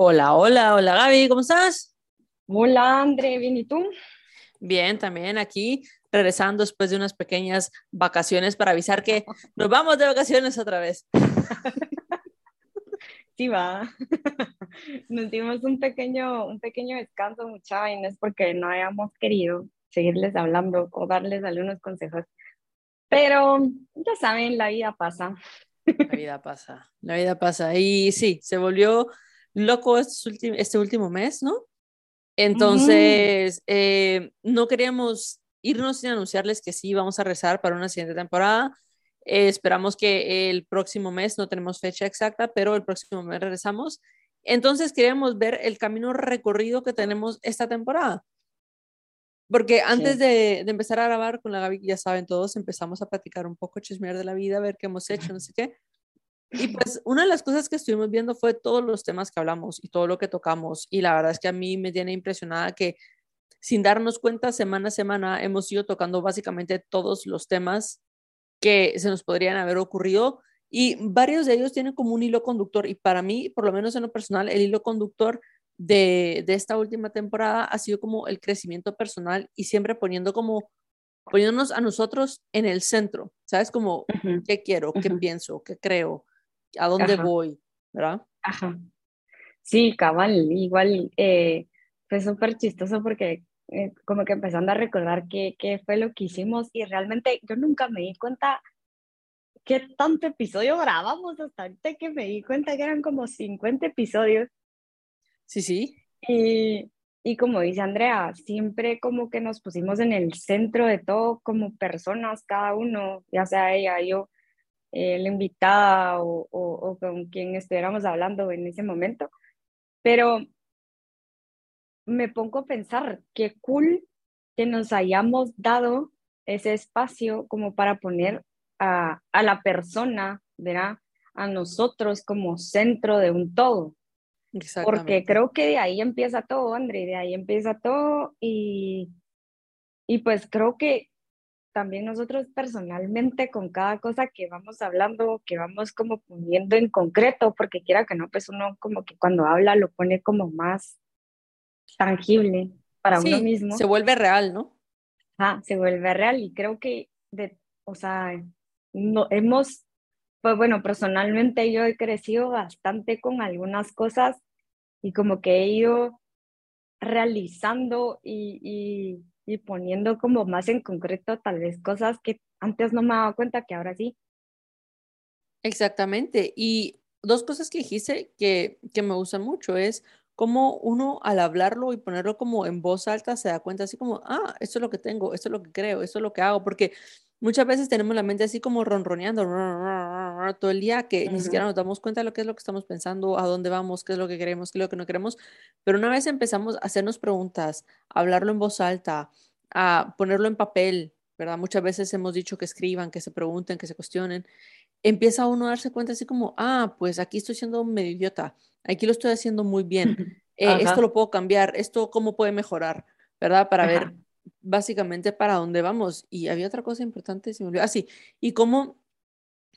Hola, hola, hola Gaby, ¿cómo estás? Hola André, ¿bien y tú? Bien, también aquí regresando después de unas pequeñas vacaciones para avisar que nos vamos de vacaciones otra vez. Sí, va. Nos dimos un pequeño, un pequeño descanso, mucha vaina, es porque no habíamos querido seguirles hablando o darles algunos consejos. Pero ya saben, la vida pasa. La vida pasa, la vida pasa. Y sí, se volvió loco este, este último mes, ¿no? Entonces, eh, no queríamos irnos sin anunciarles que sí, vamos a rezar para una siguiente temporada. Eh, esperamos que el próximo mes, no tenemos fecha exacta, pero el próximo mes regresamos. Entonces, queríamos ver el camino recorrido que tenemos esta temporada. Porque antes de, de, empezar a grabar con la Gaby, ya saben todos, empezamos a platicar un poco, chismear de la vida, ver qué hemos hecho, no sé qué. Y pues una de las cosas que estuvimos viendo fue todos los temas que hablamos y todo lo que tocamos. Y la verdad es que a mí me tiene impresionada que sin darnos cuenta, semana a semana hemos ido tocando básicamente todos los temas que se nos podrían haber ocurrido y varios de ellos tienen como un hilo conductor. Y para mí, por lo menos en lo personal, el hilo conductor de, de esta última temporada ha sido como el crecimiento personal y siempre poniendo como poniéndonos a nosotros en el centro, ¿sabes? Como, ¿qué quiero? ¿Qué pienso? ¿Qué creo? A dónde voy, ¿verdad? Ajá. Sí, cabal, igual eh, fue súper chistoso porque eh, como que empezando a recordar qué, qué fue lo que hicimos y realmente yo nunca me di cuenta qué tanto episodio grabamos hasta ahorita que me di cuenta que eran como 50 episodios. Sí, sí. Y, y como dice Andrea, siempre como que nos pusimos en el centro de todo como personas, cada uno, ya sea ella, yo, eh, la invitada o, o, con quien estuviéramos hablando en ese momento. Pero me pongo a pensar qué cool que nos hayamos dado ese espacio como para poner a, a la persona, ¿verdad? A nosotros como centro de un todo. Porque creo que de ahí empieza todo, André, de ahí empieza todo y, y pues creo que también nosotros personalmente con cada cosa que vamos hablando, que vamos como poniendo en concreto, porque quiera que no, pues uno como que cuando habla lo pone como más tangible para uno mismo. Se vuelve real, ¿no? Ah, se vuelve real y creo que, de, o sea, no, hemos, pues bueno, personalmente yo he crecido bastante con algunas cosas y como que he ido realizando y y poniendo como más en concreto tal vez cosas que antes no me daba cuenta que ahora sí. Exactamente. Y dos cosas que dijiste que, que me gustan mucho es cómo uno al hablarlo y ponerlo como en voz alta se da cuenta así como, ah, esto es lo que tengo, esto es lo que creo, esto es lo que hago, porque muchas veces tenemos la mente así como ronroneando todo el día que ni siquiera nos damos cuenta de lo que es lo que estamos pensando, a dónde vamos, qué es lo que queremos, qué es lo que no queremos, pero una vez empezamos a hacernos preguntas, a hablarlo en voz alta, a ponerlo en papel, ¿verdad? Muchas veces hemos dicho que escriban, que se pregunten, que se cuestionen, empieza uno a darse cuenta así como, ah, pues aquí estoy siendo medio idiota, aquí lo estoy haciendo muy bien, eh, esto lo puedo cambiar, esto cómo puede mejorar, ¿verdad? Para ver básicamente para dónde vamos. Y había otra cosa importante, se me olvidó. Ah, sí, y cómo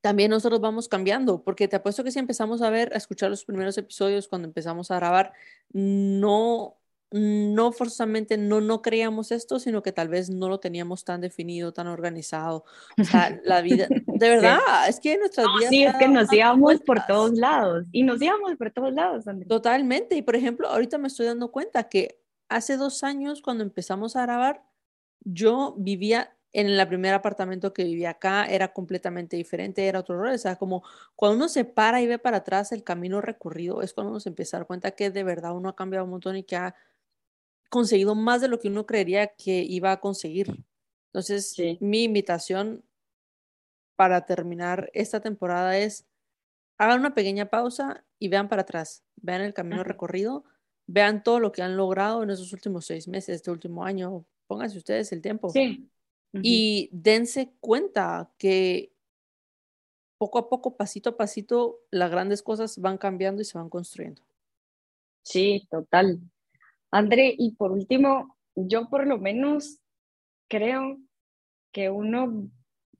también nosotros vamos cambiando, porque te apuesto que si empezamos a ver, a escuchar los primeros episodios cuando empezamos a grabar, no no forzosamente no no creíamos esto, sino que tal vez no lo teníamos tan definido, tan organizado. O sea, la vida, de verdad, es que nuestras vidas... Sí, es que nos íbamos por todos lados y nos íbamos por todos lados. Totalmente, y por ejemplo, ahorita me estoy dando cuenta que hace dos años, cuando empezamos a grabar, yo vivía en el primer apartamento que vivía acá, era completamente diferente, era otro rol. O sea, como cuando uno se para y ve para atrás el camino recorrido, es cuando uno se empieza a dar cuenta que de verdad uno ha cambiado un montón y que ha conseguido más de lo que uno creería que iba a conseguir. Entonces, mi invitación para terminar esta temporada es hagan una pequeña pausa y vean para atrás, vean el camino recorrido, vean todo lo que han logrado en esos últimos seis meses, este último año, pónganse ustedes el tiempo. Sí. Y dense cuenta que poco a poco, pasito a pasito, las grandes cosas van cambiando y se van construyendo. Sí, total. André, y por último, yo por lo menos creo que uno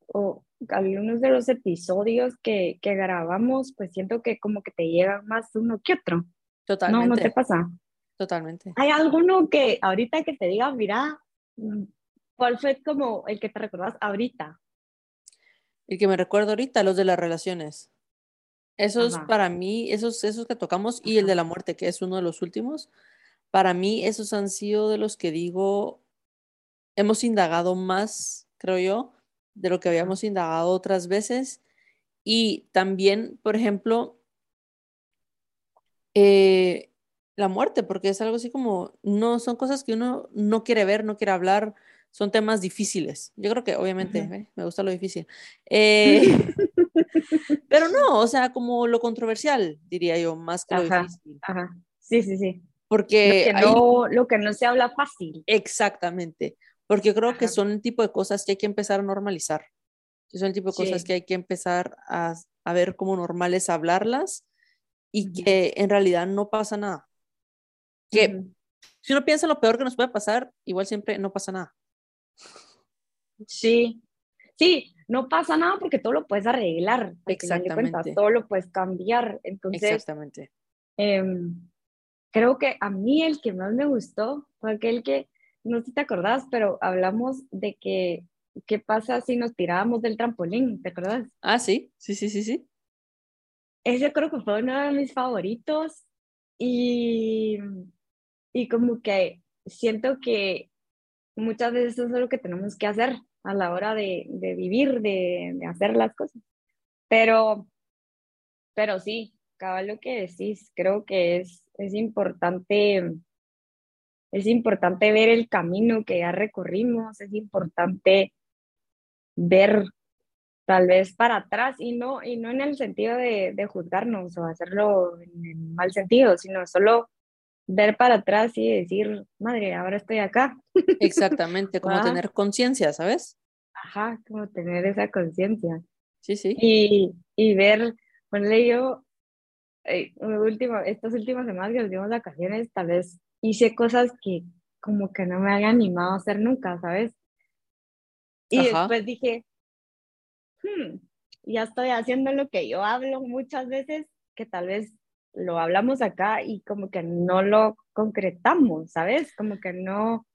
o algunos de los episodios que, que grabamos, pues siento que como que te llegan más uno que otro. Totalmente. No, no te pasa. Totalmente. ¿Hay alguno que ahorita que te diga, mira, mm, cuál fue como el que te recordás ahorita? El que me recuerdo ahorita, los de las relaciones. Esos Ajá. para mí, esos, esos que tocamos y el de la muerte, que es uno de los últimos, para mí esos han sido de los que digo, hemos indagado más, creo yo, de lo que habíamos indagado otras veces. Y también, por ejemplo, eh, la muerte, porque es algo así como, no, son cosas que uno no quiere ver, no quiere hablar, son temas difíciles. Yo creo que obviamente. ¿eh? me gusta lo difícil. Eh, pero no, o sea, como lo controversial, diría yo, más que lo Ajá, difícil. ajá. Sí, sí, sí. Lo Porque que hay, no, lo que no se habla fácil. exactamente, porque creo que Ajá. son el tipo de cosas que hay que empezar a normalizar, que son el tipo de cosas Sí. que hay que empezar a, a ver como normales, hablarlas y que en realidad no pasa nada. Que si uno piensa en lo peor que nos puede pasar, igual siempre no pasa nada. Sí, sí, no pasa nada porque todo lo puedes arreglar. Exactamente. todo lo puedes cambiar. Entonces, Exactamente. em, creo que a mí el que más me gustó fue aquel que, no sé si te acordás, pero hablamos de que, ¿qué pasa si nos tirábamos del trampolín? ¿Te acordás? Ah, sí, sí, sí, sí, sí. Ese creo que fue uno de mis favoritos y, y como que siento que muchas veces eso es lo que tenemos que hacer a la hora de, de vivir, de, de hacer las cosas. Pero, pero sí, cabal lo que decís, creo que es, es importante, es importante ver el camino que ya recorrimos, es importante ver tal vez para atrás y no, y no en el sentido de, de juzgarnos o hacerlo en mal sentido, sino solo ver para atrás y decir, madre, ahora estoy acá. Exactamente, como Ah. tener conciencia, ¿sabes? Ajá, como tener esa conciencia. Sí, sí. Y, y ver, ponle yo, eh, último, estas últimas semanas que nos dimos vacaciones, tal vez hice cosas que como que no me había animado a hacer nunca, ¿sabes? Y Ajá. después dije, "Hmm, ya estoy haciendo lo que yo hablo muchas veces, que tal vez lo hablamos acá y como que no lo concretamos, ¿sabes? Como que no,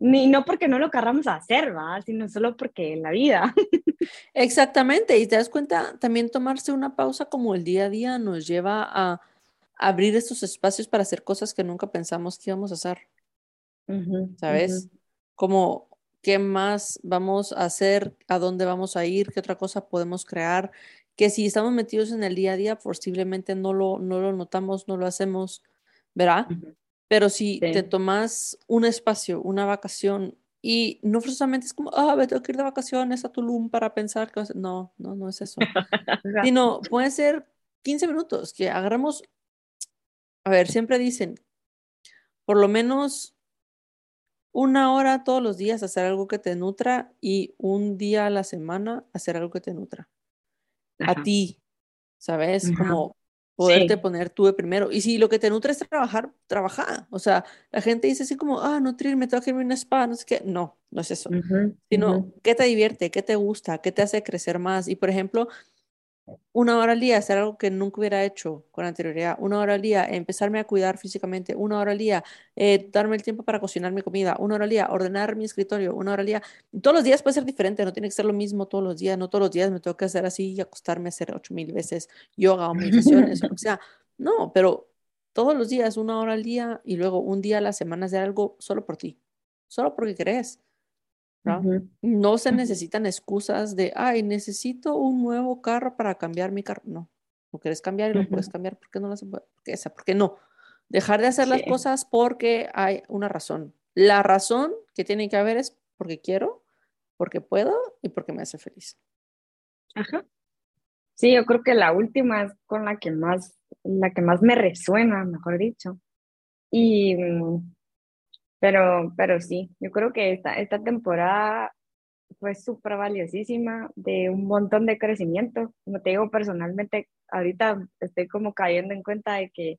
ni no porque no lo querramos hacer, ¿va? Sino solo porque en la vida. Exactamente. Y te das cuenta, también tomarse una pausa como el día a día nos lleva a abrir estos espacios para hacer cosas que nunca pensamos que íbamos a hacer, Ujú, ¿sabes? ujú. Como, ¿qué más vamos a hacer? ¿A dónde vamos a ir? ¿Qué otra cosa podemos crear? Que si estamos metidos en el día a día, posiblemente no lo, no lo notamos, no lo hacemos, ¿verdad? Pero si te tomas un espacio, una vacación, y no forzosamente es como, ah, me tengo que ir de vacaciones a Tulum para pensar que vas a-". No, no, no es eso. Sino puede ser 15 minutos, que agarremos, a ver, siempre dicen, por lo menos una hora todos los días hacer algo que te nutra y un día a la semana hacer algo que te nutra. A ti, ¿sabes? Ajá. Como poderte Sí. poner tú de primero. Y si lo que te nutre es trabajar, trabaja. O sea, la gente dice así como, ah, nutrirme, tengo que irme a un spa, no sé qué. No, no es eso. Sino, ujú. ¿qué te divierte? ¿Qué te gusta? ¿Qué te hace crecer más? Y, por ejemplo, una hora al día, hacer algo que nunca hubiera hecho con anterioridad, una hora al día, empezarme a cuidar físicamente, una hora al día, eh, darme el tiempo para cocinar mi comida, una hora al día, ordenar mi escritorio, una hora al día. Todos los días puede ser diferente, no tiene que ser lo mismo todos los días, no todos los días me tengo que hacer así y acostarme a hacer ocho mil veces yoga o meditaciones o sea. No, pero todos los días, una hora al día y luego un día a la semana hacer algo solo por ti, solo porque crees. ¿No? Se necesitan excusas de, ay, necesito un nuevo carro para cambiar mi carro. No, lo quieres cambiar y lo puedes cambiar. ¿Por qué no lo haces? ¿Por qué? O sea, ¿por qué no? Dejar de hacer las cosas porque hay una razón. La razón que tiene que haber es porque quiero, porque puedo y porque me hace feliz. Ajá. Sí, yo creo que la última es con la que más, la que más me resuena, mejor dicho. Y, mm, pero, pero sí, yo creo que esta, esta temporada fue súper valiosísima, de un montón de crecimiento. Como te digo, personalmente, ahorita estoy como cayendo en cuenta de que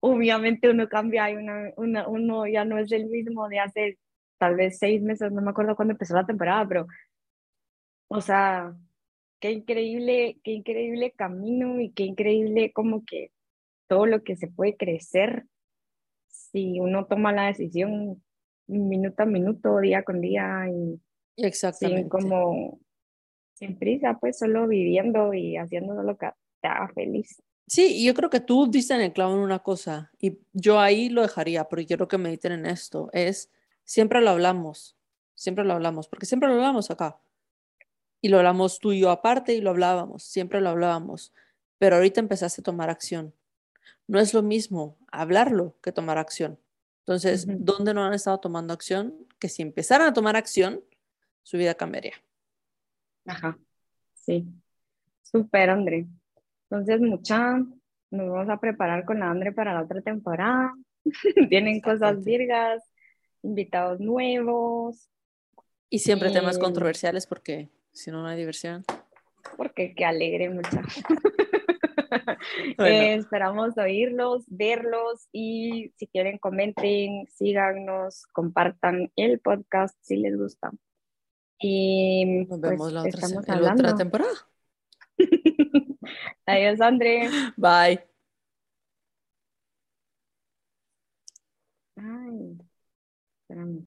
obviamente uno cambia y una, una- uno ya no es el mismo de hace tal vez seis meses, no me acuerdo cuándo empezó la temporada, pero, o sea, qué increíble, qué increíble camino y qué increíble como que todo lo que se puede crecer si uno toma la decisión minuto a minuto, día con día y Exactamente. sin como sin prisa, pues solo viviendo y haciendo lo que te haga feliz. Sí, yo creo que tú diste en el clavo en una cosa y yo ahí lo dejaría, porque quiero que mediten en esto, es siempre lo hablamos, siempre lo hablamos, porque siempre lo hablamos acá. Y lo hablamos tú y yo aparte y lo hablábamos, siempre lo hablábamos, pero ahorita empezaste a tomar acción. No es lo mismo hablarlo que tomar acción. Entonces, ¿dónde no han estado tomando acción? Que si empezaran a tomar acción, su vida cambiaría. Ajá, sí. Súper, André. Entonces, mucha, nos vamos a preparar con la André para la otra temporada. Tienen cosas virgas, invitados nuevos. Y siempre temas controversiales porque si no, no hay diversión. Porque qué alegre, mucha. Eh, esperamos oírlos, verlos y si quieren comenten, síganos, compartan el podcast si les gusta. Y nos vemos pues, la, otra, la otra temporada. Adiós, André. Bye. Ay, espérame.